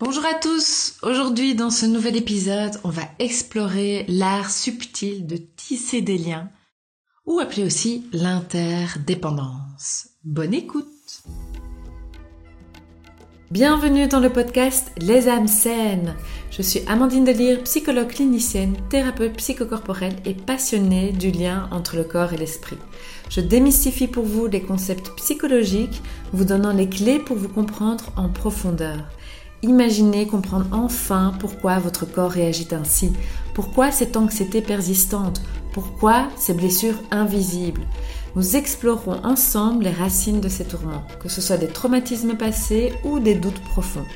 Bonjour à tous Aujourd'hui dans ce nouvel épisode, on va explorer l'art subtil de tisser des liens, ou appelé aussi l'interdépendance. Bonne écoute Bienvenue dans le podcast Les âmes saines. Je suis Amandine Delire, psychologue clinicienne, thérapeute psychocorporelle et passionnée du lien entre le corps et l'esprit. Je démystifie pour vous les concepts psychologiques, vous donnant les clés pour vous comprendre en profondeur. Imaginez comprendre enfin pourquoi votre corps réagit ainsi, pourquoi cette anxiété persistante, pourquoi ces blessures invisibles? Nous explorerons ensemble les racines de ces tourments, que ce soit des traumatismes passés ou des doutes profonds.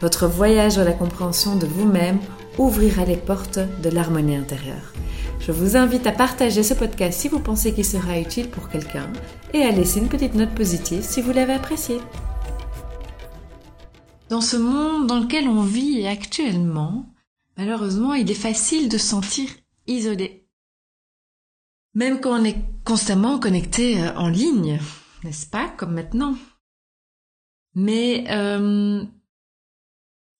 Votre voyage à la compréhension de vous-même ouvrira les portes de l'harmonie intérieure. Je vous invite à partager ce podcast si vous pensez qu'il sera utile pour quelqu'un et à laisser une petite note positive si vous l'avez apprécié. Dans ce monde dans lequel on vit actuellement, malheureusement, il est facile de se sentir isolé. Même quand on est constamment connecté euh, en ligne, n'est-ce pas, comme maintenant. Mais euh,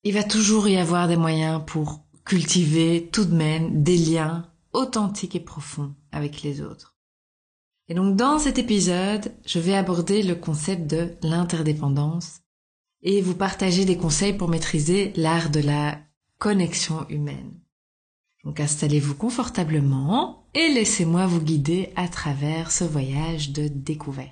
il va toujours y avoir des moyens pour cultiver tout de même des liens authentiques et profonds avec les autres. Et donc dans cet épisode, je vais aborder le concept de l'interdépendance et vous partager des conseils pour maîtriser l'art de la connexion humaine. Donc installez-vous confortablement et laissez-moi vous guider à travers ce voyage de découverte.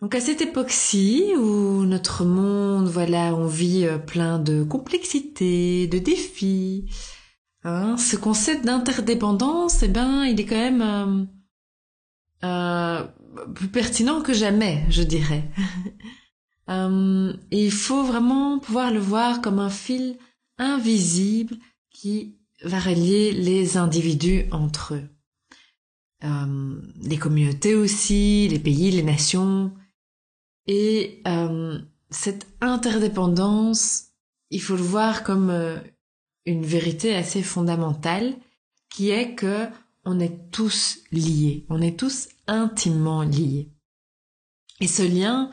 Donc à cette époque-ci où notre monde, voilà, on vit euh, plein de complexité, de défis, hein, ce concept d'interdépendance, eh ben, il est quand même euh, euh, plus pertinent que jamais, je dirais. euh, il faut vraiment pouvoir le voir comme un fil invisible qui va relier les individus entre eux. Euh, les communautés aussi, les pays, les nations. Et euh, cette interdépendance, il faut le voir comme une vérité assez fondamentale, qui est que on est tous liés, on est tous intimement liés. Et ce lien,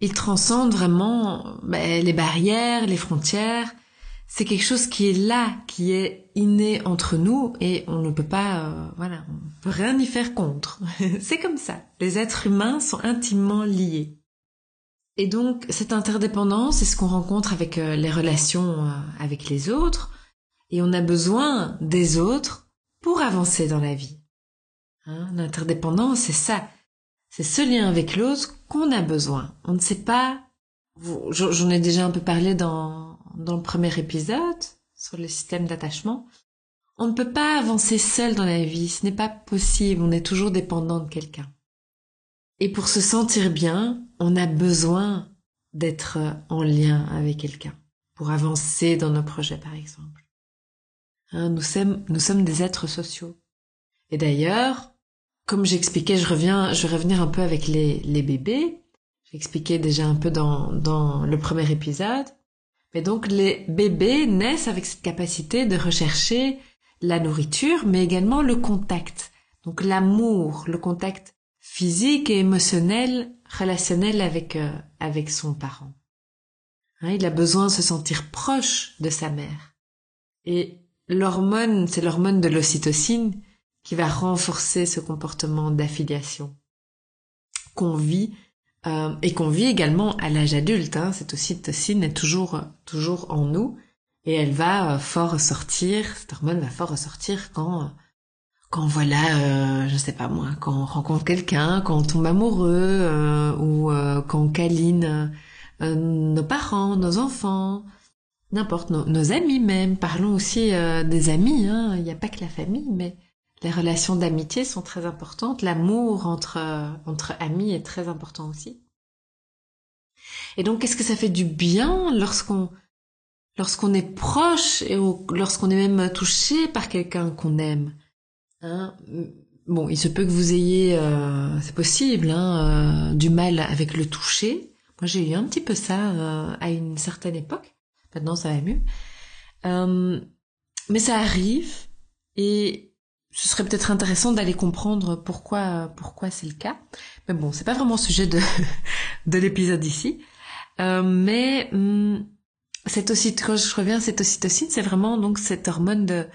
il transcende vraiment ben, les barrières, les frontières. C'est quelque chose qui est là, qui est inné entre nous et on ne peut pas, euh, voilà, on peut rien y faire contre. c'est comme ça. Les êtres humains sont intimement liés. Et donc cette interdépendance, c'est ce qu'on rencontre avec euh, les relations euh, avec les autres. Et on a besoin des autres pour avancer dans la vie. Hein, L'interdépendance, c'est ça. C'est ce lien avec l'autre qu'on a besoin. On ne sait pas, j'en ai déjà un peu parlé dans, dans le premier épisode sur le système d'attachement. On ne peut pas avancer seul dans la vie, ce n'est pas possible, on est toujours dépendant de quelqu'un. Et pour se sentir bien, on a besoin d'être en lien avec quelqu'un, pour avancer dans nos projets par exemple. Hein, nous, sommes, nous sommes des êtres sociaux. Et d'ailleurs, comme j'expliquais, je reviens, je vais revenir un peu avec les, les bébés. J'expliquais déjà un peu dans, dans le premier épisode. Mais donc les bébés naissent avec cette capacité de rechercher la nourriture, mais également le contact. Donc l'amour, le contact physique et émotionnel, relationnel avec, euh, avec son parent. Hein, il a besoin de se sentir proche de sa mère. Et l'hormone, c'est l'hormone de l'ocytocine qui va renforcer ce comportement d'affiliation qu'on vit euh, et qu'on vit également à l'âge adulte. Hein. Cette ocytocine est toujours toujours en nous et elle va euh, fort ressortir. Cette hormone va fort ressortir quand quand voilà, euh, je sais pas moi, quand on rencontre quelqu'un, quand on tombe amoureux euh, ou quand on câline nos parents, nos enfants n'importe, nos, amis même. Parlons aussi euh, des amis, hein. il n'y a pas que la famille, mais les relations d'amitié sont très importantes. L'amour entre, euh, entre amis est très important aussi. Et donc, qu'est-ce que ça fait du bien lorsqu'on lorsqu'on est proche et lorsqu'on est même touché par quelqu'un qu'on aime hein? Bon, il se peut que vous ayez, euh, c'est possible, hein, du mal avec le toucher. Moi, j'ai eu un petit peu ça à une certaine époque. Maintenant, ça va mieux. Euh, mais ça arrive et ce serait peut-être intéressant d'aller comprendre pourquoi pourquoi c'est le cas. Mais bon, c'est pas vraiment le sujet de de l'épisode ici. Euh, mais hum, cette ocytocine, je reviens cette ocytocine, c'est vraiment donc cette hormone de,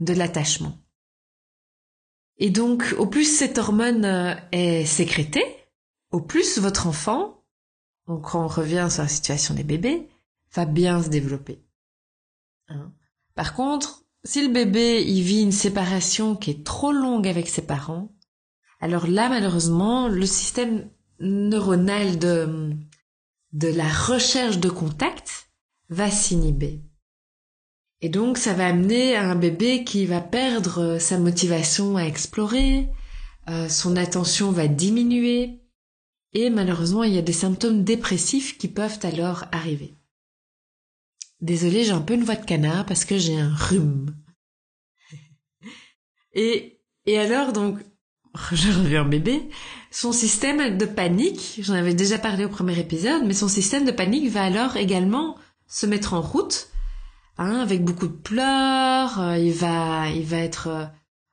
de l'attachement. Et donc, au plus cette hormone euh, est sécrétée, au plus votre enfant, donc quand on revient sur la situation des bébés, va bien se développer. Hein. Par contre, si le bébé il vit une séparation qui est trop longue avec ses parents, alors là malheureusement le système neuronal de de la recherche de contact va s'inhiber. Et donc ça va amener à un bébé qui va perdre sa motivation à explorer, euh, son attention va diminuer, et malheureusement il y a des symptômes dépressifs qui peuvent alors arriver. Désolée, j'ai un peu une voix de canard parce que j'ai un rhume. Et, et alors, donc, je reviens bébé, son système de panique, j'en avais déjà parlé au premier épisode, mais son système de panique va alors également se mettre en route, hein, avec beaucoup de pleurs, euh, il va, il va être euh,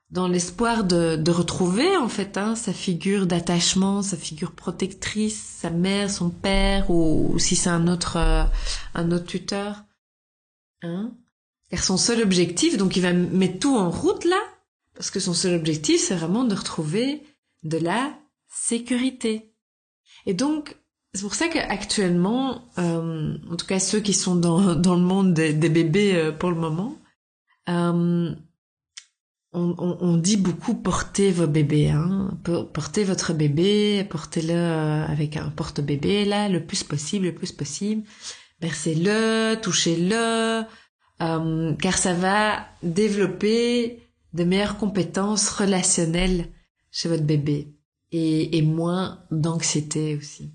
dans l'espoir de, de retrouver, en fait, hein, sa figure d'attachement, sa figure protectrice, sa mère, son père, ou, si c'est un autre, euh, un autre tuteur. Hein? Car son seul objectif, donc il va mettre tout en route là, parce que son seul objectif, c'est vraiment de retrouver de la sécurité. Et donc, c'est pour ça qu'actuellement, euh, en tout cas ceux qui sont dans, dans le monde des, bébés euh, pour le moment, euh, on, on, on, dit beaucoup portez vos bébés, hein. portez votre bébé, portez-le euh, avec un porte-bébé là, le plus possible, le plus possible bercez-le, touchez-le, euh, car ça va développer de meilleures compétences relationnelles chez votre bébé et, moins d'anxiété aussi.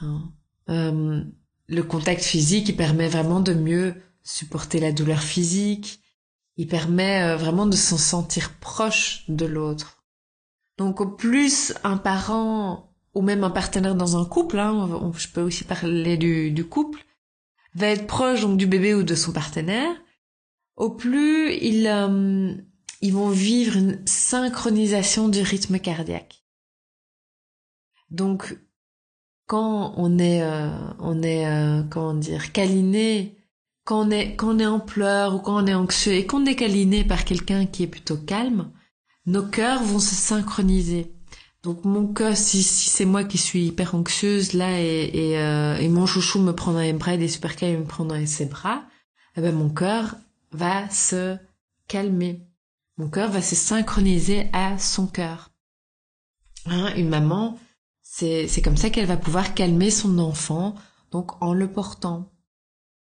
Hein. Euh, le contact physique, il permet vraiment de mieux supporter la douleur physique, il permet euh, vraiment de s'en sentir proche de l'autre. Donc au plus un parent ou même un partenaire dans un couple, hein, je peux aussi parler du, couple, va être proche donc du bébé ou de son partenaire, au plus ils, euh, ils vont vivre une synchronisation du rythme cardiaque. Donc, quand on est, euh, on est, euh, comment dire, câliné, quand on est, quand on est en pleurs ou quand on est anxieux et qu'on est câliné par quelqu'un qui est plutôt calme, nos cœurs vont se synchroniser. Donc mon cœur, si, c'est moi qui suis hyper anxieuse là et, euh, mon chouchou me prend dans les bras et des super me prend dans ses bras, eh ben mon cœur va se calmer. Mon cœur va se synchroniser à son cœur. Hein, une maman, c'est c'est comme ça qu'elle va pouvoir calmer son enfant, donc en le portant.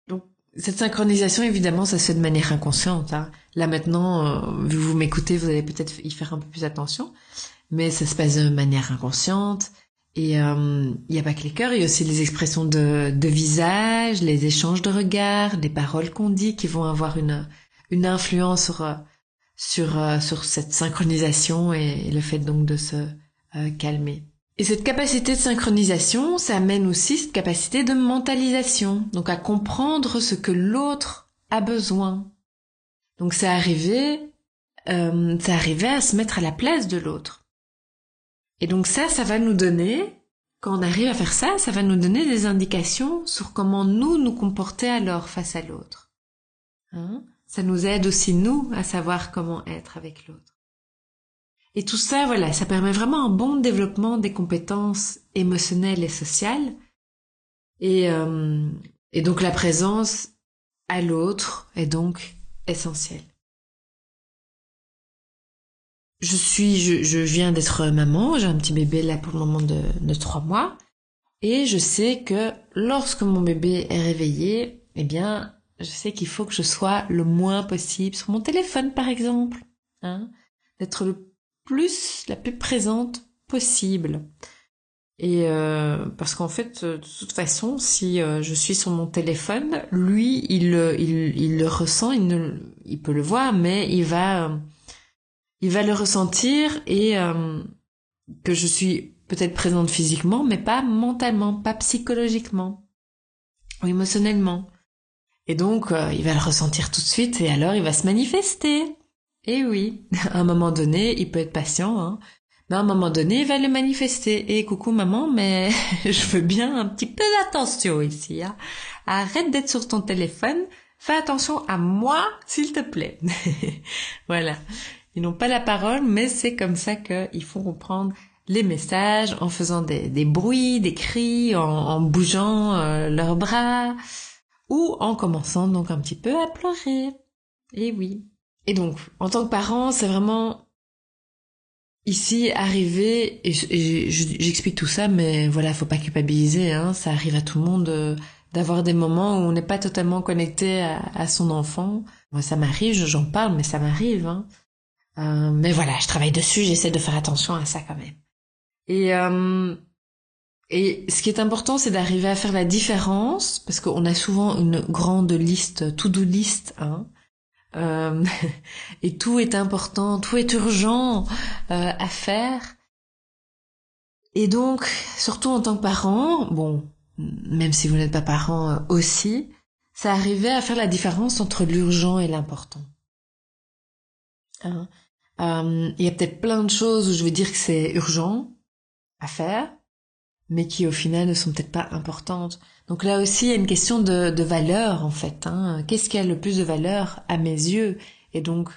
Donc cette synchronisation, évidemment, ça se fait de manière inconsciente. Hein. Là maintenant, euh, vu que vous m'écoutez, vous allez peut-être y faire un peu plus attention mais ça se passe de manière inconsciente. Et euh, il n'y a pas que les cœurs, il y a aussi les expressions de, de visage, les échanges de regards, les paroles qu'on dit qui vont avoir une, une influence sur, sur, euh, sur cette synchronisation et, le fait donc de se euh, calmer. Et cette capacité de synchronisation, ça amène aussi cette capacité de mentalisation, donc à comprendre ce que l'autre a besoin. Donc c'est arriver, euh, c'est arriver à se mettre à la place de l'autre. Et donc ça, ça va nous donner, quand on arrive à faire ça, ça va nous donner des indications sur comment nous nous comporter alors face à l'autre. Hein ça nous aide aussi nous à savoir comment être avec l'autre. Et tout ça, voilà, ça permet vraiment un bon développement des compétences émotionnelles et sociales. Et, euh, et donc la présence à l'autre est donc essentielle je suis, je, je viens d'être maman, j'ai un petit bébé là pour le moment de, de trois mois, et je sais que lorsque mon bébé est réveillé, eh bien, je sais qu'il faut que je sois le moins possible sur mon téléphone, par exemple, hein, d'être le plus, la plus présente possible. Et euh, parce qu'en fait, de toute façon, si euh, je suis sur mon téléphone, lui, il, il, il le ressent, il, ne, il peut le voir, mais il va il va le ressentir et euh, que je suis peut-être présente physiquement, mais pas mentalement, pas psychologiquement ou émotionnellement. Et donc, euh, il va le ressentir tout de suite et alors il va se manifester. Et oui, à un moment donné, il peut être patient, hein, mais à un moment donné, il va le manifester. Et coucou maman, mais je veux bien un petit peu d'attention ici. Hein. Arrête d'être sur ton téléphone. Fais attention à moi, s'il te plaît. voilà. Ils n'ont pas la parole, mais c'est comme ça qu'ils font comprendre les messages en faisant des, bruits, des cris, en, bougeant euh, leurs bras ou en commençant donc un petit peu à pleurer. Et oui. Et donc, en tant que parent, c'est vraiment ici arriver et, j'explique tout ça, mais voilà, faut pas culpabiliser. Hein, ça arrive à tout le monde euh, d'avoir des moments où on n'est pas totalement connecté à, son enfant. Moi, ça m'arrive, j'en parle, mais ça m'arrive. Hein. Euh, mais voilà, je travaille dessus, j'essaie de faire attention à ça quand même. Et, euh, et ce qui est important, c'est d'arriver à faire la différence, parce qu'on a souvent une grande liste, to-do list, hein, euh, et tout est important, tout est urgent euh, à faire. Et donc, surtout en tant que parent, bon, même si vous n'êtes pas parent euh, aussi, ça arrivait à faire la différence entre l'urgent et l'important. Hein euh, il y a peut-être plein de choses où je veux dire que c'est urgent, à faire, mais qui au final ne sont peut-être pas importantes. Donc là aussi, il y a une question de, de valeur en fait. Hein. Qu'est-ce qui a le plus de valeur à mes yeux? Et donc,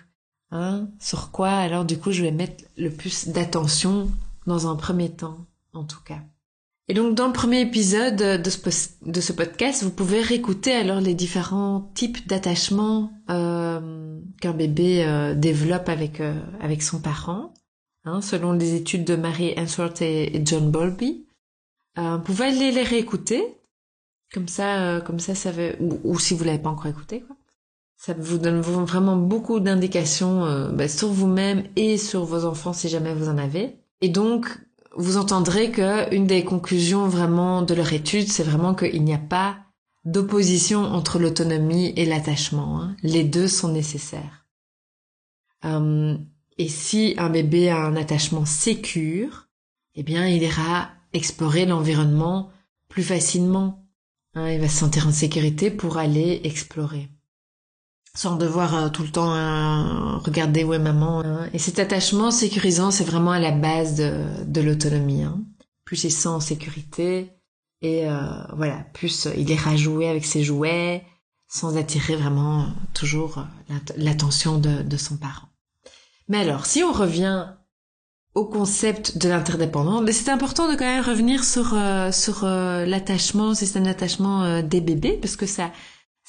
hein, sur quoi alors du coup je vais mettre le plus d'attention dans un premier temps, en tout cas. Et donc dans le premier épisode de ce, podcast, vous pouvez réécouter alors les différents types d'attachement euh, qu'un bébé euh, développe avec euh, avec son parent. Hein, selon les études de Mary Answorth et, John Bowlby. Euh, vous pouvez aller les réécouter, comme ça, euh, comme ça, ça veut, ou, si vous l'avez pas encore écouté, quoi. Ça vous donne vraiment beaucoup d'indications bah, sur vous-même et sur vos enfants si jamais vous en avez. Et donc, vous entendrez que une des conclusions vraiment de leur étude, c'est vraiment qu'il n'y a pas d'opposition entre l'autonomie et l'attachement. Hein. Les deux sont nécessaires. Euh, et si un bébé a un attachement sécure, eh bien, il ira explorer l'environnement plus facilement. Hein, il va se sentir en sécurité pour aller explorer. Sans devoir euh, tout le temps euh, regarder où est maman. Hein. Et cet attachement sécurisant, c'est vraiment à la base de, l'autonomie. Hein. Plus il sent en sécurité, et euh, voilà, plus il ira jouer avec ses jouets, sans attirer vraiment toujours l'attention de son parent. Mais alors, si on revient au concept de l'interdépendance, mais c'est important de quand même revenir sur euh, sur euh, l'attachement, c'est un attachement euh, des bébés, parce que ça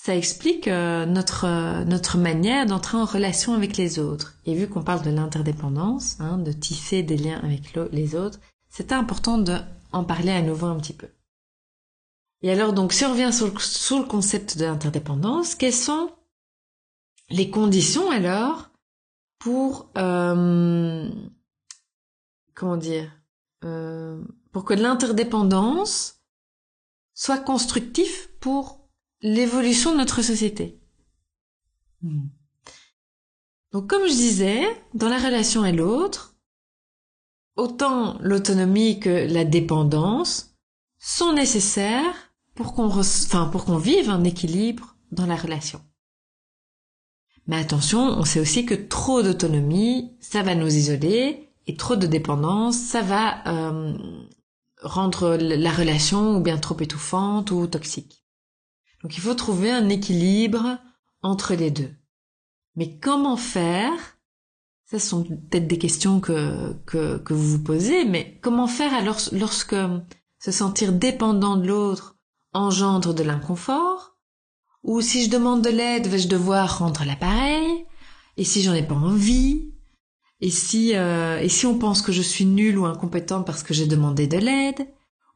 ça explique notre notre manière d'entrer en relation avec les autres. Et vu qu'on parle de l'interdépendance, hein, de tisser des liens avec les autres, c'est important de en parler à nouveau un petit peu. Et alors donc, si on revient sur sur le concept de l'interdépendance, quelles sont les conditions alors pour euh, comment dire euh, pour que l'interdépendance soit constructif pour l'évolution de notre société. Hmm. Donc comme je disais, dans la relation à l'autre, autant l'autonomie que la dépendance sont nécessaires pour qu'on enfin pour qu'on vive un équilibre dans la relation. Mais attention, on sait aussi que trop d'autonomie, ça va nous isoler, et trop de dépendance, ça va euh, rendre la relation ou bien trop étouffante ou toxique. Donc il faut trouver un équilibre entre les deux. Mais comment faire? Ce sont peut-être des questions que, que, que vous vous posez, mais comment faire alors lorsque se sentir dépendant de l'autre engendre de l'inconfort? Ou si je demande de l'aide, vais-je devoir rendre l'appareil? Et si j'en ai pas envie? Et si euh, et si on pense que je suis nulle ou incompétente parce que j'ai demandé de l'aide?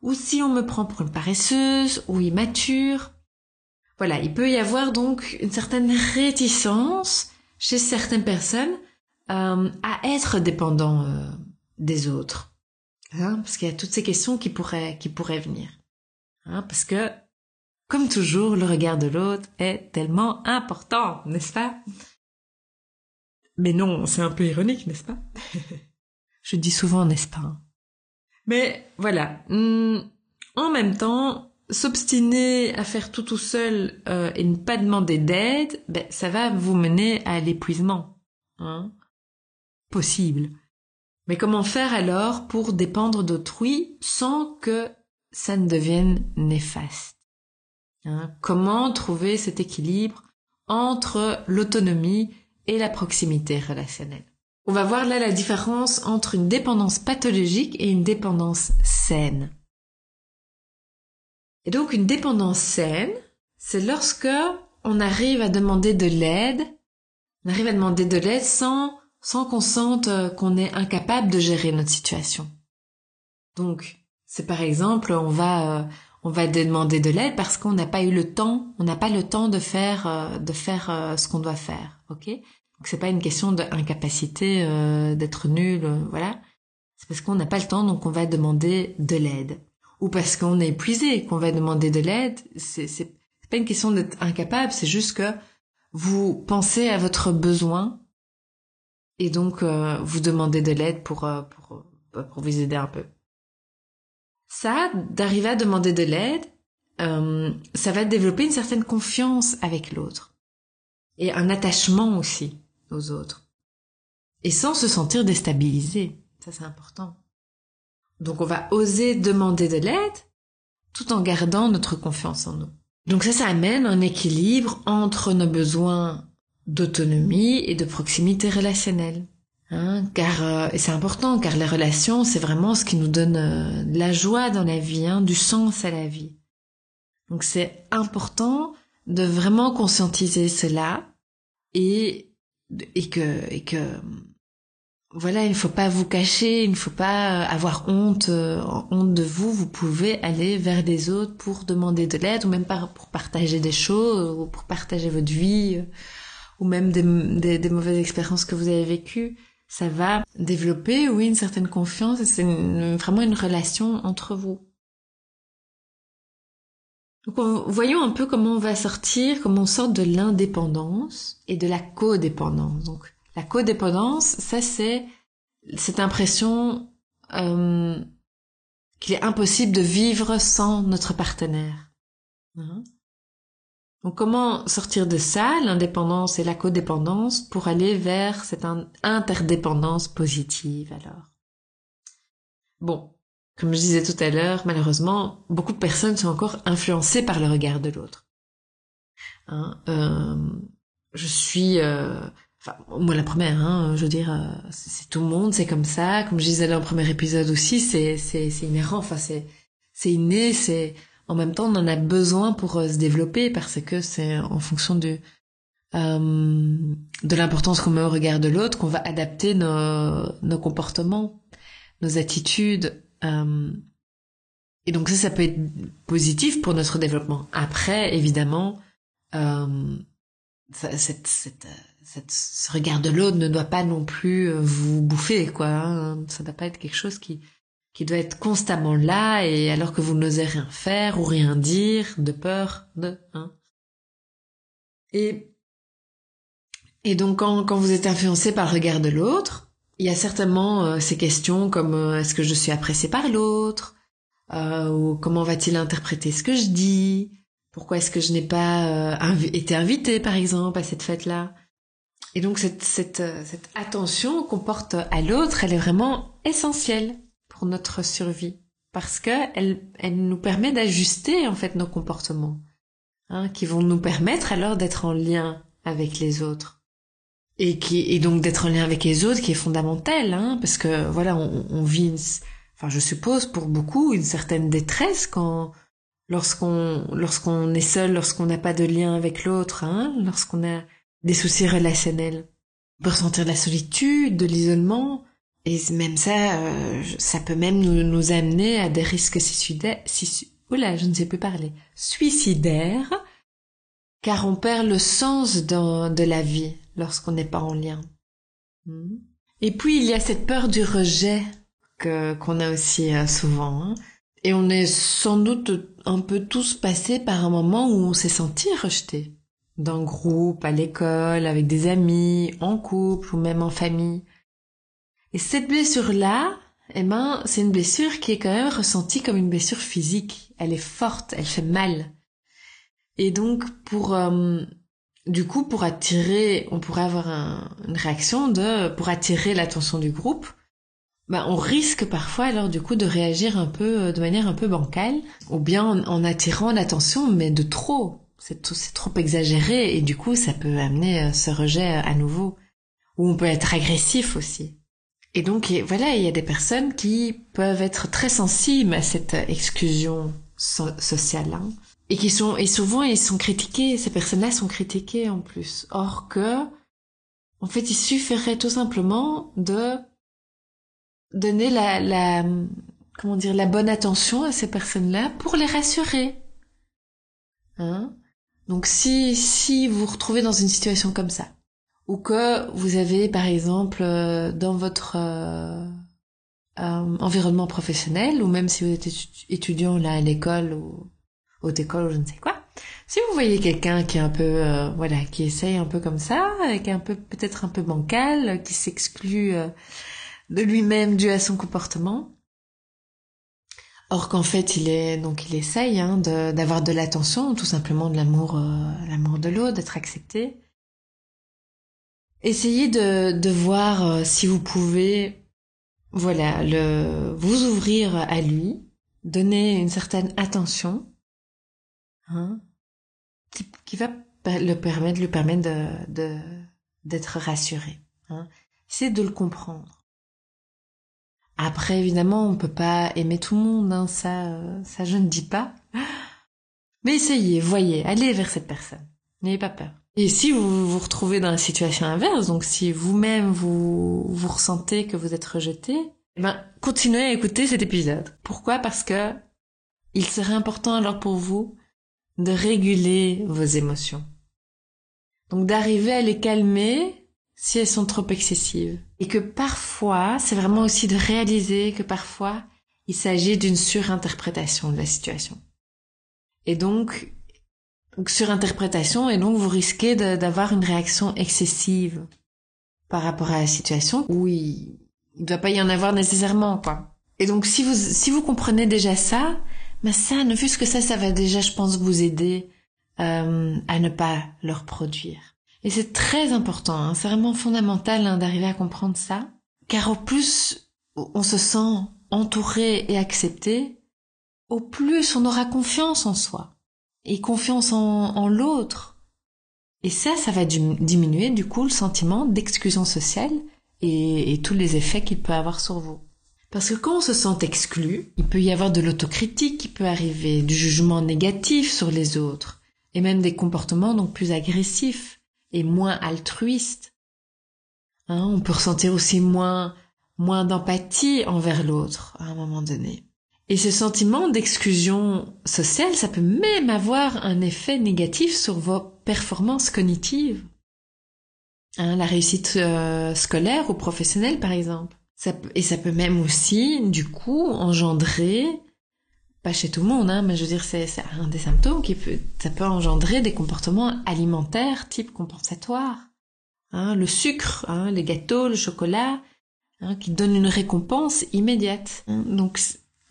Ou si on me prend pour une paresseuse ou immature? Voilà, il peut y avoir donc une certaine réticence chez certaines personnes euh, à être dépendant euh, des autres. Hein, parce qu'il y a toutes ces questions qui pourraient qui pourraient venir. Hein, parce que comme toujours, le regard de l'autre est tellement important, n'est-ce pas? Mais non, c'est un peu ironique, n'est-ce pas? Je dis souvent n'est-ce pas? Mais voilà. Hmm, en même temps, s'obstiner à faire tout tout seul euh, et ne pas demander d'aide, ben, ça va vous mener à l'épuisement. Hein Possible. Mais comment faire alors pour dépendre d'autrui sans que ça ne devienne néfaste hein? Comment trouver cet équilibre entre l'autonomie et la proximité relationnelle? On va voir là la différence entre une dépendance pathologique et une dépendance saine. Et donc une dépendance saine, c'est lorsque on arrive à demander de l'aide, on arrive à demander de l'aide sans sans qu'on sente euh, qu'on est incapable de gérer notre situation. Donc, c'est par exemple, on va, euh, on va demander de l'aide parce qu'on n'a pas eu le temps, on n'a pas le temps de faire, euh, de faire ce qu'on doit faire, ok? Donc c'est pas une question d'incapacité, d'être nul, voilà. C'est parce qu'on n'a pas le temps, donc on va demander de l'aide. Ou parce qu'on est épuisé, qu'on va demander de l'aide. C'est, c'est pas une question d'être incapable, c'est juste que vous pensez à votre besoin et donc euh, vous demandez de l'aide pour, euh, pour, euh, pour vous aider un peu. Ça, d'arriver à demander de l'aide, ça va développer une certaine confiance avec l'autre et un attachement aussi aux autres et sans se sentir déstabilisé. Ça, c'est important. Donc on va oser demander de l'aide tout en gardant notre confiance en nous. Donc ça, ça amène un équilibre entre nos besoins d'autonomie et de proximité relationnelle. Hein, car euh, et c'est important car les relations c'est vraiment ce qui nous donne euh, la joie dans la vie, hein, du sens à la vie. Donc c'est important de vraiment conscientiser cela et et que et que voilà il ne faut pas vous cacher, il ne faut pas euh, avoir honte honte de vous. Vous pouvez aller vers les autres pour demander de l'aide ou même pour partager des choses ou pour partager votre vie ou même des, des, mauvaises expériences que vous avez vécues, ça va développer, oui, une certaine confiance et c'est vraiment une relation entre vous. Donc voyons un peu comment on va sortir, comment on sort de l'indépendance et de la codépendance. Donc la codépendance, ça c'est cette impression euh, qu'il est impossible de vivre sans notre partenaire. Hein? Donc comment sortir de ça, l'indépendance et la codépendance, pour aller vers cette interdépendance positive alors Bon, comme je disais tout à l'heure, malheureusement, beaucoup de personnes sont encore influencées par le regard de l'autre. Hein, euh, je suis, euh, enfin moi la première, hein, je veux dire, euh, c'est tout le monde, c'est comme ça. Comme je disais dans le premier épisode aussi, c'est c'est c'est inhérent, enfin c'est c'est inné, c'est en même temps, on en a besoin pour euh, se développer parce que c'est en fonction de euh, de l'importance qu'on met au regard de l'autre qu'on va adapter nos, nos comportements, nos attitudes. Euh, et donc ça, ça peut être positif pour notre développement. Après, évidemment, euh, cette, cette, ce regard de l'autre ne doit pas non plus vous bouffer, quoi. Hein. Ça ne doit pas être quelque chose qui qui doit être constamment là et alors que vous n'osez rien faire ou rien dire de peur de hein. et et donc quand, vous êtes influencé par le regard de l'autre il y a certainement euh, ces questions comme euh, est-ce que je suis apprécié par l'autre euh, ou comment va-t-il interpréter ce que je dis pourquoi est-ce que je n'ai pas été invité par exemple à cette fête là et donc cette, cette, cette attention qu'on porte à l'autre elle est vraiment essentielle pour notre survie. Parce que elle, nous permet d'ajuster en fait nos comportements hein, qui vont nous permettre alors d'être en lien avec les autres. Et qui et donc d'être en lien avec les autres qui est fondamental hein, parce que voilà on, on vit enfin je suppose pour beaucoup une certaine détresse quand lorsqu'on lorsqu'on est seul lorsqu'on n'a pas de lien avec l'autre hein, lorsqu'on a des soucis relationnels on peut ressentir de la solitude de l'isolement et même ça, euh, ça peut même nous, amener à des risques suicidaires, si, oula, je ne sais plus parler, suicidaires, car on perd le sens de, de la vie lorsqu'on n'est pas en lien. Hmm. Et puis il y a cette peur du rejet que qu'on a aussi euh, souvent. Hein. Et on est sans doute un peu tous passés par un moment où on s'est senti rejeté. Dans le groupe, à l'école, avec des amis, en couple ou même en famille. Et cette blessure-là, eh ben, c'est une blessure qui est quand même ressentie comme une blessure physique. Elle est forte, elle fait mal. Et donc, pour, euh, du coup, pour attirer, on pourrait avoir une réaction de, pour attirer l'attention du groupe, bah, on risque parfois alors du coup de réagir un peu euh, de manière un peu bancale, ou bien en, attirant l'attention, mais de trop. C'est trop exagéré et du coup ça peut amener euh, ce rejet à nouveau. Ou on peut être agressif aussi. Et donc voilà, il y a des personnes qui peuvent être très sensibles à cette exclusion sociale. Hein, et qui sont et souvent ils sont critiqués. Ces personnes-là sont critiquées en plus. Or que en fait il suffirait tout simplement de donner la, la, comment dire, la bonne attention à ces personnes-là pour les rassurer. Hein? Donc si, si vous vous retrouvez dans une situation comme ça, ou que vous avez par exemple euh, dans votre euh, euh, environnement professionnel, ou même si vous êtes étudiant là à l'école ou haute école ou je ne sais quoi, si vous voyez quelqu'un qui est un peu, voilà, qui essaye un peu comme ça, qui est un peu peut-être un peu bancal, qui s'exclut de lui-même dû à son comportement. Or qu'en fait, il est donc il essaye hein, d'avoir de, l'attention, tout simplement de l'amour, euh, l'amour de l'autre, d'être accepté. Essayez de, de voir euh, si vous pouvez, voilà, le vous ouvrir à lui, donner une certaine attention, hein, qui, qui va le permettre, lui permettre de d'être rassuré. Hein. C'est de le comprendre. Après, évidemment, on peut pas aimer tout le monde, hein, ça, euh, ça je ne dis pas. Mais essayez, voyez, allez vers cette personne. N'ayez pas peur. Et si vous vous retrouvez dans la situation inverse, donc si vous-même vous, vous ressentez que vous êtes rejeté, eh ben, continuez à écouter cet épisode. Pourquoi? Parce que il serait important alors pour vous de réguler vos émotions. Donc d'arriver à les calmer si elles sont trop excessives. Et que parfois, c'est vraiment aussi de réaliser que parfois, il s'agit d'une surinterprétation de la situation. Et donc, surinterprétation, et donc vous risquez d'avoir une réaction excessive par rapport à la situation où il ne doit pas y en avoir nécessairement, quoi. Et donc, si vous, si vous comprenez déjà ça, mais ça, ne fût-ce que ça, ça va déjà, je pense, vous aider euh, à ne pas le reproduire. Et c'est très important, hein, c'est vraiment fondamental hein, d'arriver à comprendre ça, car au plus on se sent entouré et accepté, au plus on aura confiance en soi et confiance en, l'autre. Et ça, ça va diminuer du coup le sentiment d'exclusion sociale et, et tous les effets qu'il peut avoir sur vous. Parce que quand on se sent exclu, il peut y avoir de l'autocritique qui peut arriver, du jugement négatif sur les autres, et même des comportements donc plus agressifs et moins altruiste. Hein, on peut ressentir aussi moins, moins d'empathie envers l'autre à un moment donné. Et ce sentiment d'exclusion sociale, ça peut même avoir un effet négatif sur vos performances cognitives. Hein, la réussite euh, scolaire ou professionnelle, par exemple. et ça peut même aussi, du coup, engendrer chez tout le monde, hein, mais je veux dire, c'est un des symptômes qui peut, ça peut engendrer des comportements alimentaires type compensatoire. Hein, le sucre, hein, les gâteaux, le chocolat, hein, qui donnent une récompense immédiate. Donc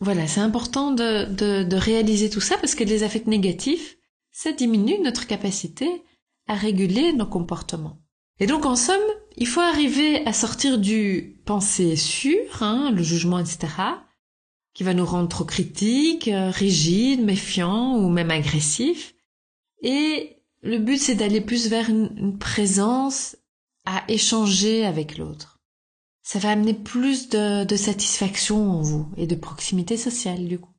voilà, c'est important de, de, réaliser tout ça parce que les affects négatifs, ça diminue notre capacité à réguler nos comportements. Et donc en somme, il faut arriver à sortir du pensée sûr, hein, le jugement, etc., qui va nous rendre trop critiques, euh, rigides, méfiants ou même agressifs. Et le but, c'est d'aller plus vers une, présence à échanger avec l'autre. Ça va amener plus de, de, satisfaction en vous et de proximité sociale, du coup.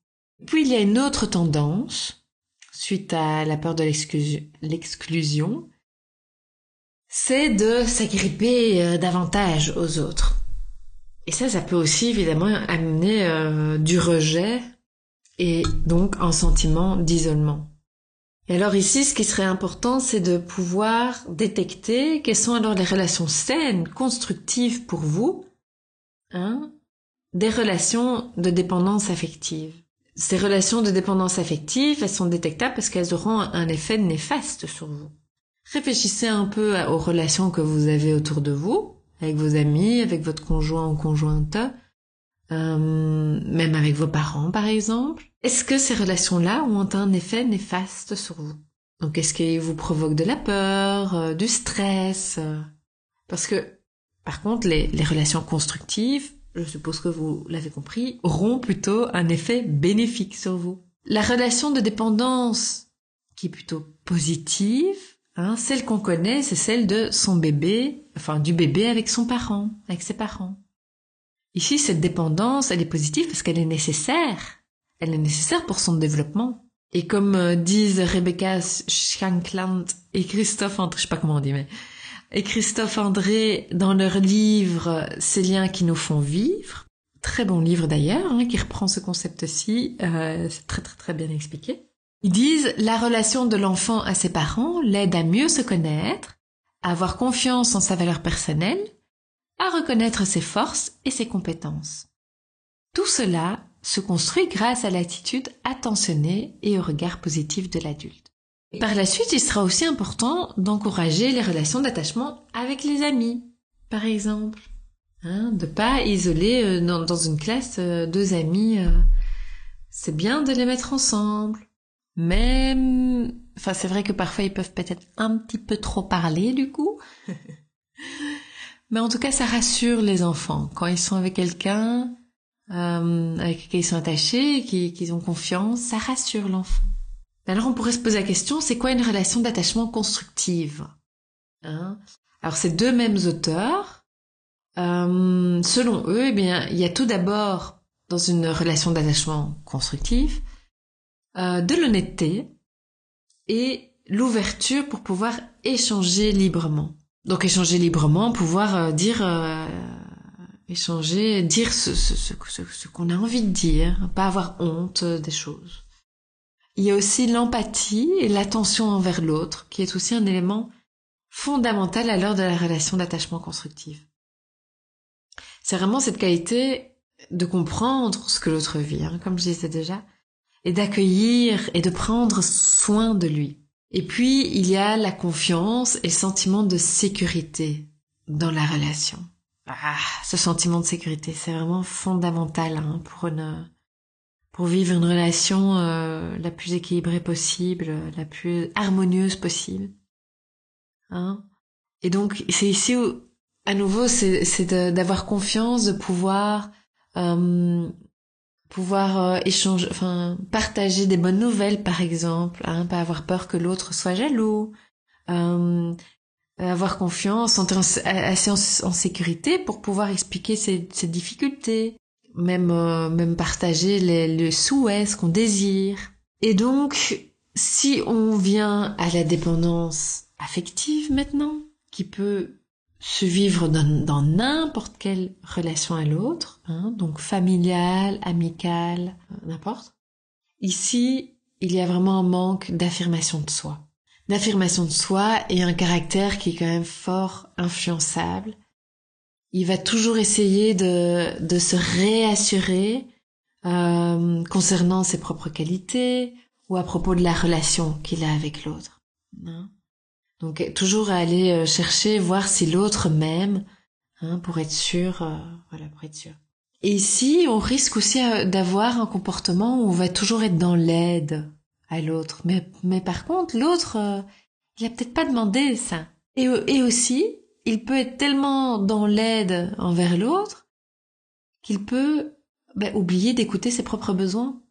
Puis il y a une autre tendance, suite à la peur de l'exclusion, c'est de s'agripper euh, davantage aux autres. Et ça, ça peut aussi évidemment amener euh, du rejet et donc un sentiment d'isolement. Et alors ici, ce qui serait important, c'est de pouvoir détecter quelles sont alors les relations saines, constructives pour vous, hein, des relations de dépendance affective. Ces relations de dépendance affective, elles sont détectables parce qu'elles auront un effet néfaste sur vous. Réfléchissez un peu aux relations que vous avez autour de vous, avec vos amis, avec votre conjoint ou conjointe, euh, même avec vos parents par exemple. Est-ce que ces relations-là ont un effet néfaste sur vous? Donc est-ce qu'ils vous provoquent de la peur, euh, du stress? Parce que par contre, les, les relations constructives, je suppose que vous l'avez compris, auront plutôt un effet bénéfique sur vous. La relation de dépendance qui est plutôt positive, hein, celle qu'on connaît, c'est celle de son bébé, enfin du bébé avec son parent, avec ses parents. Ici, cette dépendance, elle est positive parce qu'elle est nécessaire. Elle est nécessaire pour son développement. Et comme euh, disent Rebecca Shankland et Christophe André, je sais pas comment on dit, mais et Christophe André dans leur livre Ces liens qui nous font vivre, très bon livre d'ailleurs, hein, qui reprend ce concept-ci, euh, c'est très très très bien expliqué. Ils disent la relation de l'enfant à ses parents l'aide à mieux se connaître, à avoir confiance en sa valeur personnelle, à reconnaître ses forces et ses compétences. Tout cela se construit grâce à l'attitude attentionnée et au regard positif de l'adulte. Par la suite, il sera aussi important d'encourager les relations d'attachement avec les amis, par exemple. Hein, de pas isoler euh, dans, une classe euh, deux amis. Euh, c'est bien de les mettre ensemble. Même, enfin, c'est vrai que parfois ils peuvent peut-être un petit peu trop parler du coup. Mais en tout cas, ça rassure les enfants quand ils sont avec quelqu'un euh, avec qui ils sont attachés, qu'ils ont confiance, ça rassure l'enfant. Alors on pourrait se poser la question, c'est quoi une relation d'attachement constructive hein? Alors ces deux mêmes auteurs, euh, selon eux, eh bien, il y a tout d'abord dans une relation d'attachement constructive euh, de l'honnêteté et l'ouverture pour pouvoir échanger librement. Donc échanger librement, pouvoir euh, dire euh, échanger, dire ce, ce, ce, ce qu'on a envie de dire, pas avoir honte des choses. Il y a aussi l'empathie et l'attention envers l'autre, qui est aussi un élément fondamental à l'heure de la relation d'attachement constructive. C'est vraiment cette qualité de comprendre ce que l'autre vit, hein, comme je disais déjà, et d'accueillir et de prendre soin de lui. Et puis, il y a la confiance et le sentiment de sécurité dans la relation. Ah, ce sentiment de sécurité, c'est vraiment fondamental hein, pour une pour vivre une relation euh, la plus équilibrée possible, la plus harmonieuse possible. Hein Et donc c'est ici où, à nouveau, c'est d'avoir confiance, de pouvoir euh, pouvoir euh, échanger, enfin partager des bonnes nouvelles, par exemple, hein, pas avoir peur que l'autre soit jaloux. Euh, euh, avoir confiance, sentir assez en, sécurité pour pouvoir expliquer ses, difficultés, même euh, même partager les, le souhait, ce qu'on désire. Et donc, si on vient à la dépendance affective maintenant, qui peut se vivre dans n'importe quelle relation à l'autre, hein, donc familiale, amicale, euh, n'importe. Ici, il y a vraiment un manque d'affirmation de soi d'affirmation de soi et un caractère qui est quand même fort influençable. Il va toujours essayer de, de se réassurer euh, concernant ses propres qualités ou à propos de la relation qu'il a avec l'autre. Hein. Donc toujours aller euh, chercher, voir si l'autre m'aime, hein, pour être sûr, euh, voilà, pour être sûr. Et ici, on risque aussi d'avoir un comportement où on va toujours être dans l'aide, à l'autre. Mais, mais par contre, l'autre, euh, il a peut-être pas demandé ça. Et, aussi, il peut être tellement dans l'aide envers l'autre qu'il peut ben, oublier d'écouter ses propres besoins.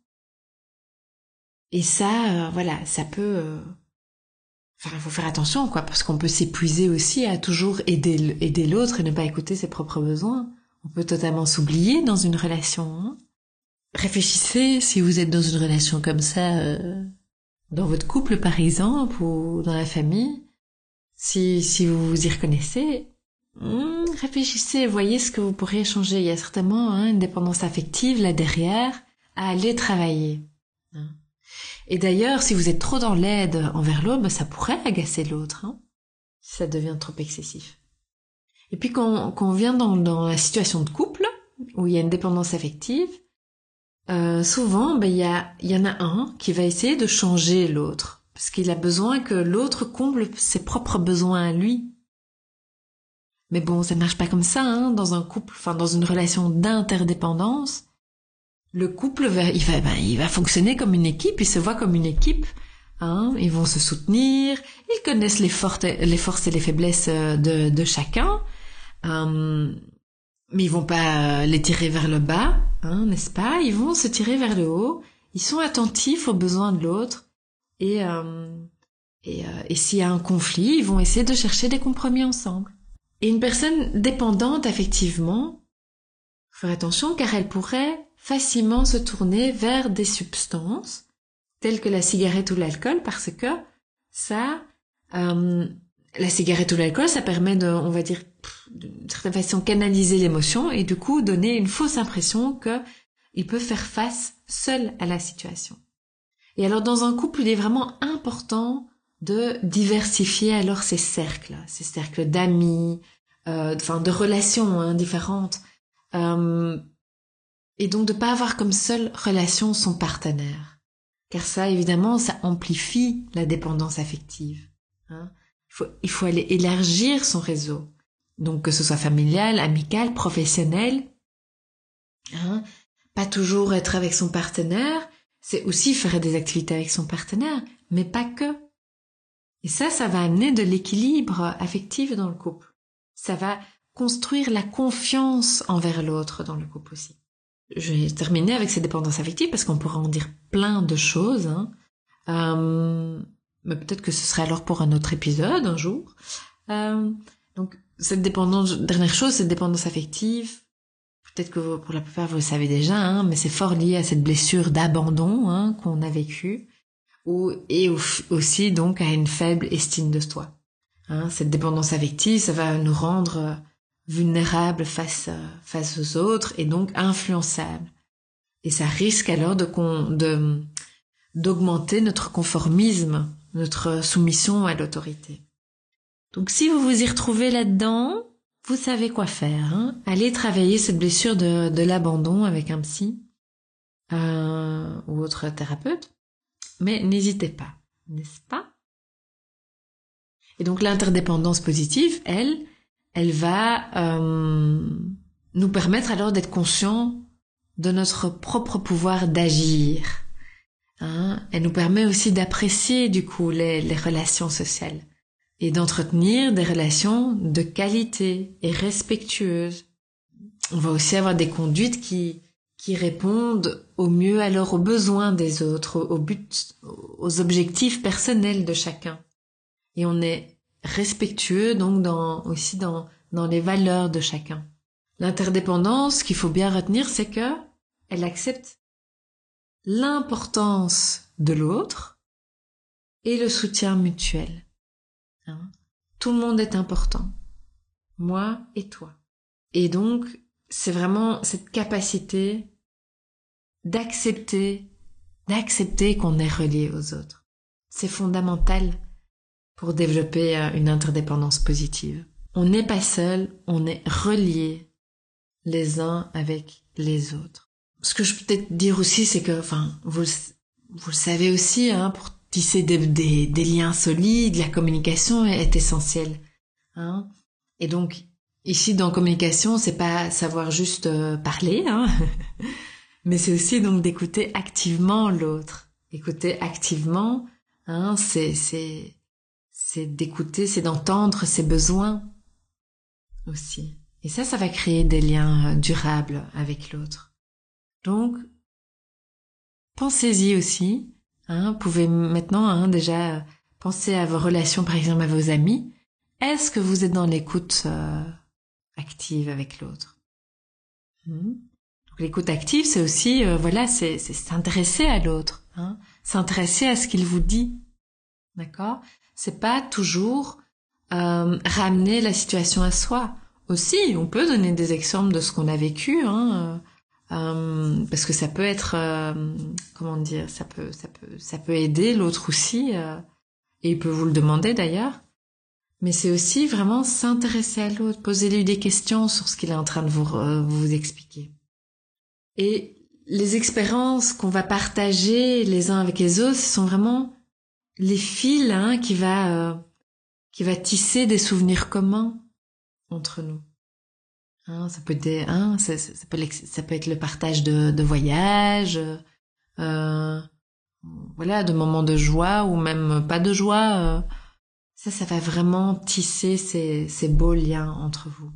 Et ça, euh, voilà, ça peut... Enfin, il faut faire attention, quoi, parce qu'on peut s'épuiser aussi à toujours aider, aider l'autre et ne pas écouter ses propres besoins. On peut totalement s'oublier dans une relation. Hein réfléchissez si vous êtes dans une relation comme ça, euh, dans votre couple par exemple, ou dans la famille, si, si vous vous y reconnaissez, hmm, réfléchissez, voyez ce que vous pourriez changer. Il y a certainement hein, une dépendance affective là derrière à aller travailler. Hein. Et d'ailleurs, si vous êtes trop dans l'aide envers l'autre, ben, ça pourrait agacer l'autre, hein, si ça devient trop excessif. Et puis quand, on vient dans, dans la situation de couple, où il y a une dépendance affective, euh, souvent, ben, il y en a un qui va essayer de changer l'autre, parce qu'il a besoin que l'autre comble ses propres besoins à lui. Mais bon, ça ne marche pas comme ça, hein, dans un couple, enfin dans une relation d'interdépendance. Le couple va, il va, ben, il va fonctionner comme une équipe, il se voit comme une équipe. Hein, ils vont se soutenir, ils connaissent les, forces et les faiblesses euh, de, chacun. Euh, mais ils vont pas les tirer vers le bas, hein, n'est-ce pas? Ils vont se tirer vers le haut. Ils sont attentifs aux besoins de l'autre et euh, et, euh, et s'il y a un conflit, ils vont essayer de chercher des compromis ensemble. Et une personne dépendante, effectivement, faire attention car elle pourrait facilement se tourner vers des substances telles que la cigarette ou l'alcool parce que ça, euh, la cigarette ou l'alcool, ça permet de, on va dire, d'une certaine façon canaliser l'émotion et du coup donner une fausse impression que il peut faire face seul à la situation. Et alors dans un couple, il est vraiment important de diversifier alors ces cercles, ces cercles d'amis, euh, enfin de relations hein, différentes, euh, et donc de pas avoir comme seule relation son partenaire, car ça évidemment ça amplifie la dépendance affective. Hein. Il, faut, il faut aller élargir son réseau, donc que ce soit familial, amical, professionnel. Hein. Pas toujours être avec son partenaire, c'est aussi faire des activités avec son partenaire, mais pas que. Et ça, ça va amener de l'équilibre affectif dans le couple. Ça va construire la confiance envers l'autre dans le couple aussi. Je vais terminer avec ces dépendances affectives parce qu'on pourra en dire plein de choses. Hein. Euh, mais peut-être que ce serait alors pour un autre épisode un jour. Euh, donc cette dépendance, dernière chose, cette dépendance affective, peut-être que pour la plupart vous le savez déjà, hein, mais c'est fort lié à cette blessure d'abandon hein, qu'on a vécue ou, et aussi donc à une faible estime de soi. Hein, cette dépendance affective, ça va nous rendre vulnérables face, euh, face aux autres et donc influençables. Et ça risque alors de, de d'augmenter notre conformisme, notre soumission à l'autorité. Donc si vous vous y retrouvez là-dedans, vous savez quoi faire. Hein Allez travailler cette blessure de, de l'abandon avec un psy euh, ou autre thérapeute. Mais n'hésitez pas, n'est-ce pas? Et donc l'interdépendance positive, elle, elle va euh, nous permettre alors d'être conscients de notre propre pouvoir d'agir. Hein elle nous permet aussi d'apprécier du coup les, les relations sociales et d'entretenir des relations de qualité et respectueuses. On va aussi avoir des conduites qui qui répondent au mieux alors aux besoins des autres, aux buts, aux objectifs personnels de chacun. Et on est respectueux donc dans, aussi dans, dans les valeurs de chacun. L'interdépendance, qu'il faut bien retenir, c'est que elle accepte l'importance de l'autre et le soutien mutuel. Hein. Tout le monde est important. Moi et toi. Et donc, c'est vraiment cette capacité d'accepter, d'accepter qu'on est relié aux autres. C'est fondamental pour développer euh, une interdépendance positive. On n'est pas seul, on est relié les uns avec les autres. Ce que je peux peut-être dire aussi, c'est que, enfin, vous, vous le savez aussi, hein, pour tisser des, liens solides, la communication est, essentielle. Hein. Et donc, ici, dans communication, c'est pas savoir juste euh, parler, hein, mais c'est aussi donc d'écouter activement l'autre. Écouter activement, hein, c'est c'est d'écouter, c'est d'entendre ses besoins aussi. Et ça, ça va créer des liens euh, durables avec l'autre. Donc, pensez-y aussi. Hein, vous pouvez maintenant hein, déjà penser à vos relations, par exemple à vos amis. Est-ce que vous êtes dans l'écoute euh, active avec l'autre? Hmm? L'écoute active, c'est aussi, euh, voilà, c'est s'intéresser à l'autre, hein, s'intéresser à ce qu'il vous dit, d'accord? C'est pas toujours euh, ramener la situation à soi. Aussi, on peut donner des exemples de ce qu'on a vécu, hein, euh, parce que ça peut être, euh, comment dire, ça peut, ça peut, ça peut aider l'autre aussi, euh, et il peut vous le demander d'ailleurs. Mais c'est aussi vraiment s'intéresser à l'autre, poser-lui des questions sur ce qu'il est en train de vous, vous expliquer. Et les expériences qu'on va partager les uns avec les autres, ce sont vraiment les fils hein, qui va euh, qui va tisser des souvenirs communs entre nous. Hein, ça peut être hein, ça, peut, être le partage de, de voyages, euh, voilà, de moments de joie ou même pas de joie. Euh, ça, ça va vraiment tisser ces, ces beaux liens entre vous.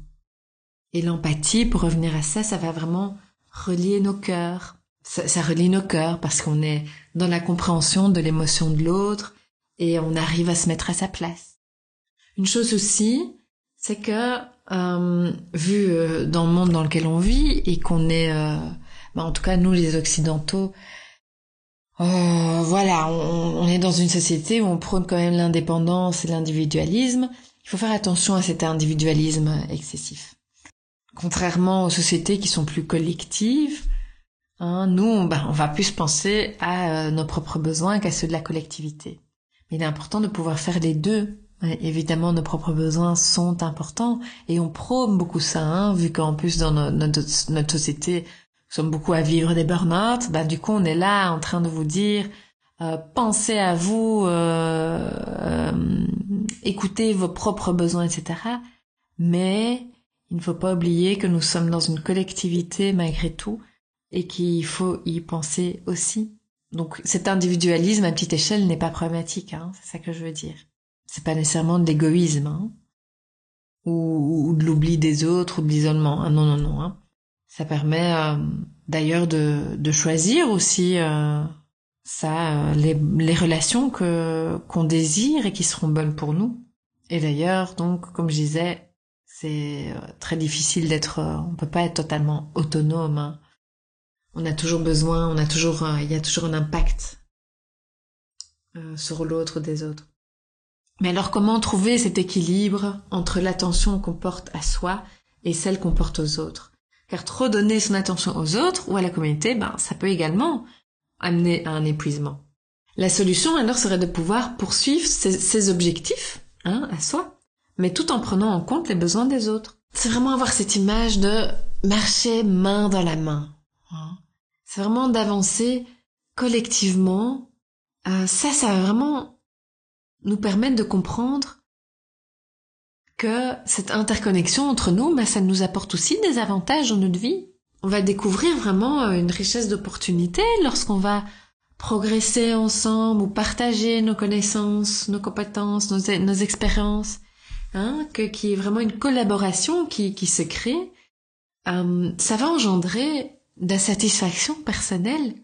Et l'empathie, pour revenir à ça, ça va vraiment relier nos cœurs. Ça, ça relie nos cœurs parce qu'on est dans la compréhension de l'émotion de l'autre et on arrive à se mettre à sa place. Une chose aussi, c'est que euh, vu euh, dans le monde dans lequel on vit et qu'on est, euh, bah, en tout cas nous les occidentaux, euh, voilà, on, on, est dans une société où on prône quand même l'indépendance et l'individualisme. Il faut faire attention à cet individualisme excessif. Contrairement aux sociétés qui sont plus collectives, hein, nous, bah, on va plus penser à euh, nos propres besoins qu'à ceux de la collectivité. Mais il est important de pouvoir faire les deux. évidemment, nos propres besoins sont importants et on prône beaucoup ça, hein, vu qu'en plus dans notre, société, nous sommes beaucoup à vivre des burn-out. Bah, du coup, on est là en train de vous dire euh, pensez à vous, euh, euh, écoutez vos propres besoins, etc. Mais il ne faut pas oublier que nous sommes dans une collectivité malgré tout et qu'il faut y penser aussi. Donc cet individualisme à petite échelle n'est pas problématique, hein, c'est ça que je veux dire. C'est pas nécessairement de l'égoïsme hein, ou, ou, de l'oubli des autres ou de l'isolement. Hein, non, non, non. Hein. Ça permet euh, d'ailleurs de, de, choisir aussi euh, ça, euh, les, les, relations que qu'on désire et qui seront bonnes pour nous. Et d'ailleurs, donc, comme je disais, c'est euh, très difficile d'être, on peut pas être totalement autonome. Hein. On a toujours besoin, on a toujours, il y a toujours un impact euh, sur l'autre des autres. Mais alors comment trouver cet équilibre entre l'attention qu'on porte à soi et celle qu'on porte aux autres? Car trop donner son attention aux autres ou à la communauté, ben ça peut également amener à un épuisement. La solution alors serait de pouvoir poursuivre ses, ses objectifs hein, à soi, mais tout en prenant en compte les besoins des autres. C'est vraiment avoir cette image de marcher main dans la main. Hein. C'est vraiment d'avancer collectivement. Euh, ça, ça va vraiment nous permettre de comprendre que cette interconnexion entre nous, bah, ça nous apporte aussi des avantages dans notre vie. On va découvrir vraiment euh, une richesse d'opportunités lorsqu'on va progresser ensemble ou partager nos connaissances, nos compétences, nos, expériences hein, que, qui est vraiment une collaboration qui, qui se crée, euh, ça va engendrer de la satisfaction personnelle,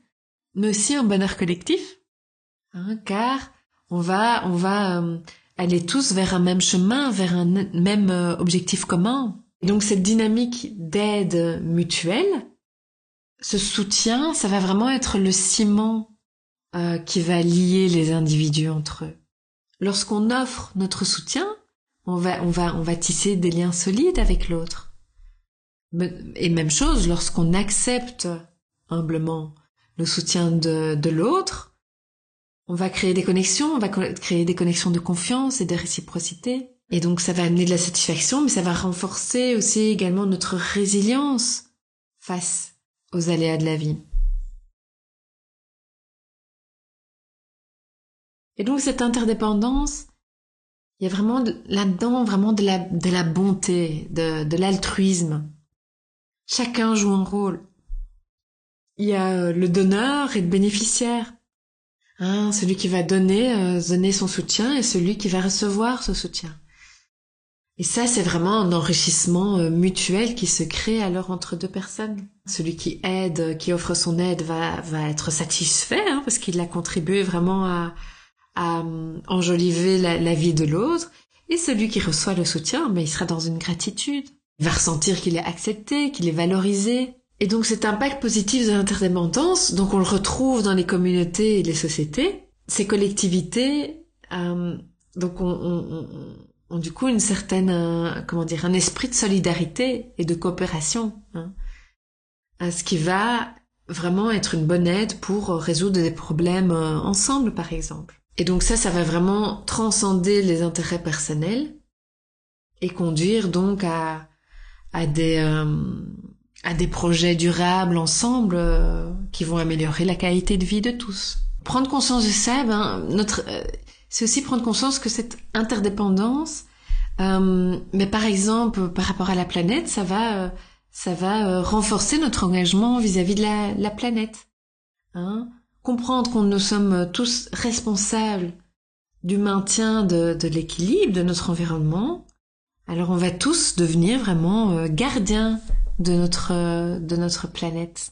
mais aussi un bonheur collectif, hein, car on va, on va euh, aller tous vers un même chemin, vers un même euh, objectif commun. Et donc cette dynamique d'aide mutuelle, ce soutien, ça va vraiment être le ciment euh, qui va lier les individus entre eux. Lorsqu'on offre notre soutien, on va, on va, on va tisser des liens solides avec l'autre. Et même chose, lorsqu'on accepte humblement le soutien de, l'autre, on va créer des connexions, on va créer des connexions de confiance et de réciprocité. Et donc ça va amener de la satisfaction, mais ça va renforcer aussi également notre résilience face aux aléas de la vie. Et donc cette interdépendance, il y a vraiment là-dedans vraiment de la, bonté, de l'altruisme. Chacun joue un rôle. Il y a euh, le donneur et le bénéficiaire. Hein, celui qui va donner, euh, donner son soutien et celui qui va recevoir ce soutien. Et ça, c'est vraiment un enrichissement euh, mutuel qui se crée alors entre deux personnes. Celui qui aide, qui offre son aide, va, être satisfait hein, parce qu'il a contribué vraiment à, enjoliver la, la vie de l'autre. Et celui qui reçoit le soutien, ben, il sera dans une gratitude. Il va ressentir qu'il est accepté, qu'il est valorisé. Et donc cet impact positif de l'interdépendance, donc on le retrouve dans les communautés et les sociétés. Ces collectivités, euh, donc on, on, on, du coup une certaine, euh, comment dire, un esprit de solidarité et de coopération. Hein, ce qui va vraiment être une bonne aide pour résoudre des problèmes euh, ensemble, par exemple. Et donc ça, ça va vraiment transcender les intérêts personnels et conduire donc à, à des euh, à des projets durables ensemble euh, qui vont améliorer la qualité de vie de tous. Prendre conscience de ça, ben notre euh, c'est aussi prendre conscience que cette interdépendance, euh, mais par exemple par rapport à la planète, ça va ça va renforcer notre engagement vis-à-vis -vis de la, la planète. Hein comprendre qu'on nous sommes tous responsables du maintien de, de l'équilibre de notre environnement, Alors on va tous devenir vraiment euh, gardiens de notre euh, de notre planète.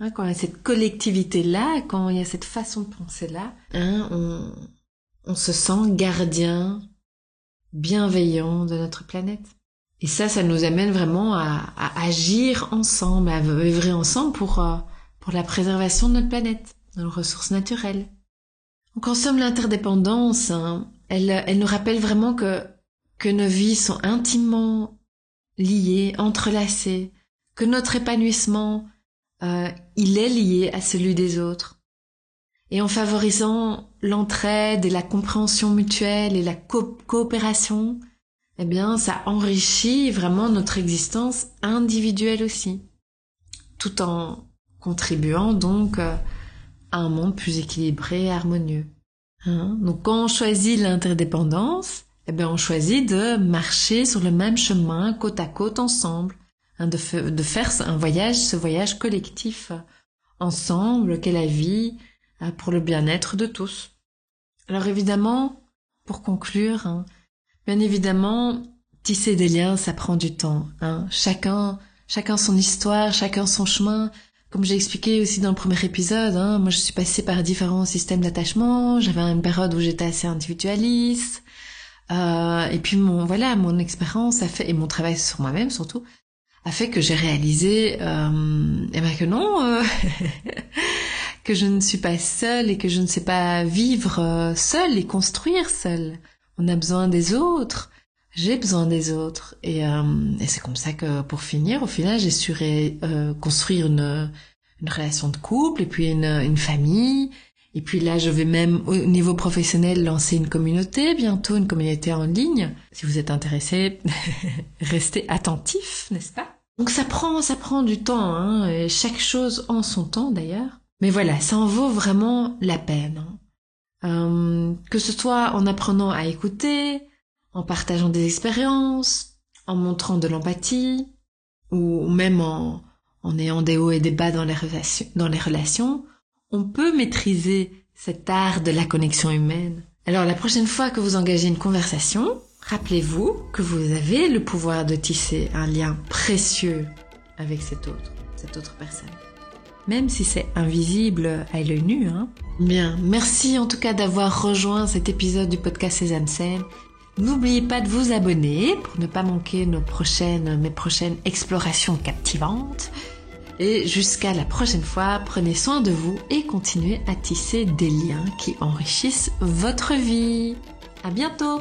Hein, quand il y a cette collectivité là, quand il y a cette façon de penser là, hein, on, on se sent gardien, bienveillant de notre planète. Et ça, ça nous amène vraiment à, à agir ensemble, à œuvrer ensemble pour euh, pour la préservation de notre planète, de nos ressources naturelles. Donc en somme, l'interdépendance, hein, elle, elle nous rappelle vraiment que que nos vies sont intimement liées, entrelacées, que notre épanouissement, euh, il est lié à celui des autres. Et en favorisant l'entraide et la compréhension mutuelle et la coopération, eh bien, ça enrichit vraiment notre existence individuelle aussi, tout en contribuant donc euh, à un monde plus équilibré et harmonieux. Hein? Donc quand on choisit l'interdépendance, eh bien on choisit de marcher sur le même chemin côte à côte ensemble, hein, de, faire un voyage, ce voyage collectif ensemble qu'est la vie euh, pour le bien-être de tous. Alors évidemment, pour conclure, hein, bien évidemment, tisser des liens, ça prend du temps. Hein. Chacun, chacun son histoire, chacun son chemin. Comme j'ai expliqué aussi dans le premier épisode, moi je suis passée par différents systèmes d'attachement. J'avais une période où j'étais assez individualiste. Euh, et puis mon voilà, mon expérience a fait et mon travail sur moi-même surtout a fait que j'ai réalisé euh, eh ben que non, euh, que je ne suis pas seule et que je ne sais pas vivre euh, seule et construire seule. On a besoin des autres. J'ai besoin des autres. Et, euh, et c'est comme ça que, pour finir, au final, j'ai su construire une, une relation de couple et puis une, une famille et puis là, je vais même au niveau professionnel lancer une communauté, bientôt une communauté en ligne. Si vous êtes intéressé, restez attentif, n'est-ce pas? Donc ça prend, ça prend du temps, hein, et chaque chose en son temps d'ailleurs. Mais voilà, ça en vaut vraiment la peine. Hein. Euh, que ce soit en apprenant à écouter, en partageant des expériences, en montrant de l'empathie, ou même en, en ayant des hauts et des bas dans les relations, dans les relations on peut maîtriser cet art de la connexion humaine. Alors la prochaine fois que vous engagez une conversation, rappelez-vous que vous avez le pouvoir de tisser un lien précieux avec cet autre, cette autre personne. Même si c'est invisible à l'œil nu, hein. Bien, merci en tout cas d'avoir rejoint cet épisode du podcast Sésame N'oubliez pas de vous abonner pour ne pas manquer nos mes prochaines explorations captivantes. Et jusqu'à la prochaine fois, prenez soin de vous et continuez à tisser des liens qui enrichissent votre vie. À bientôt!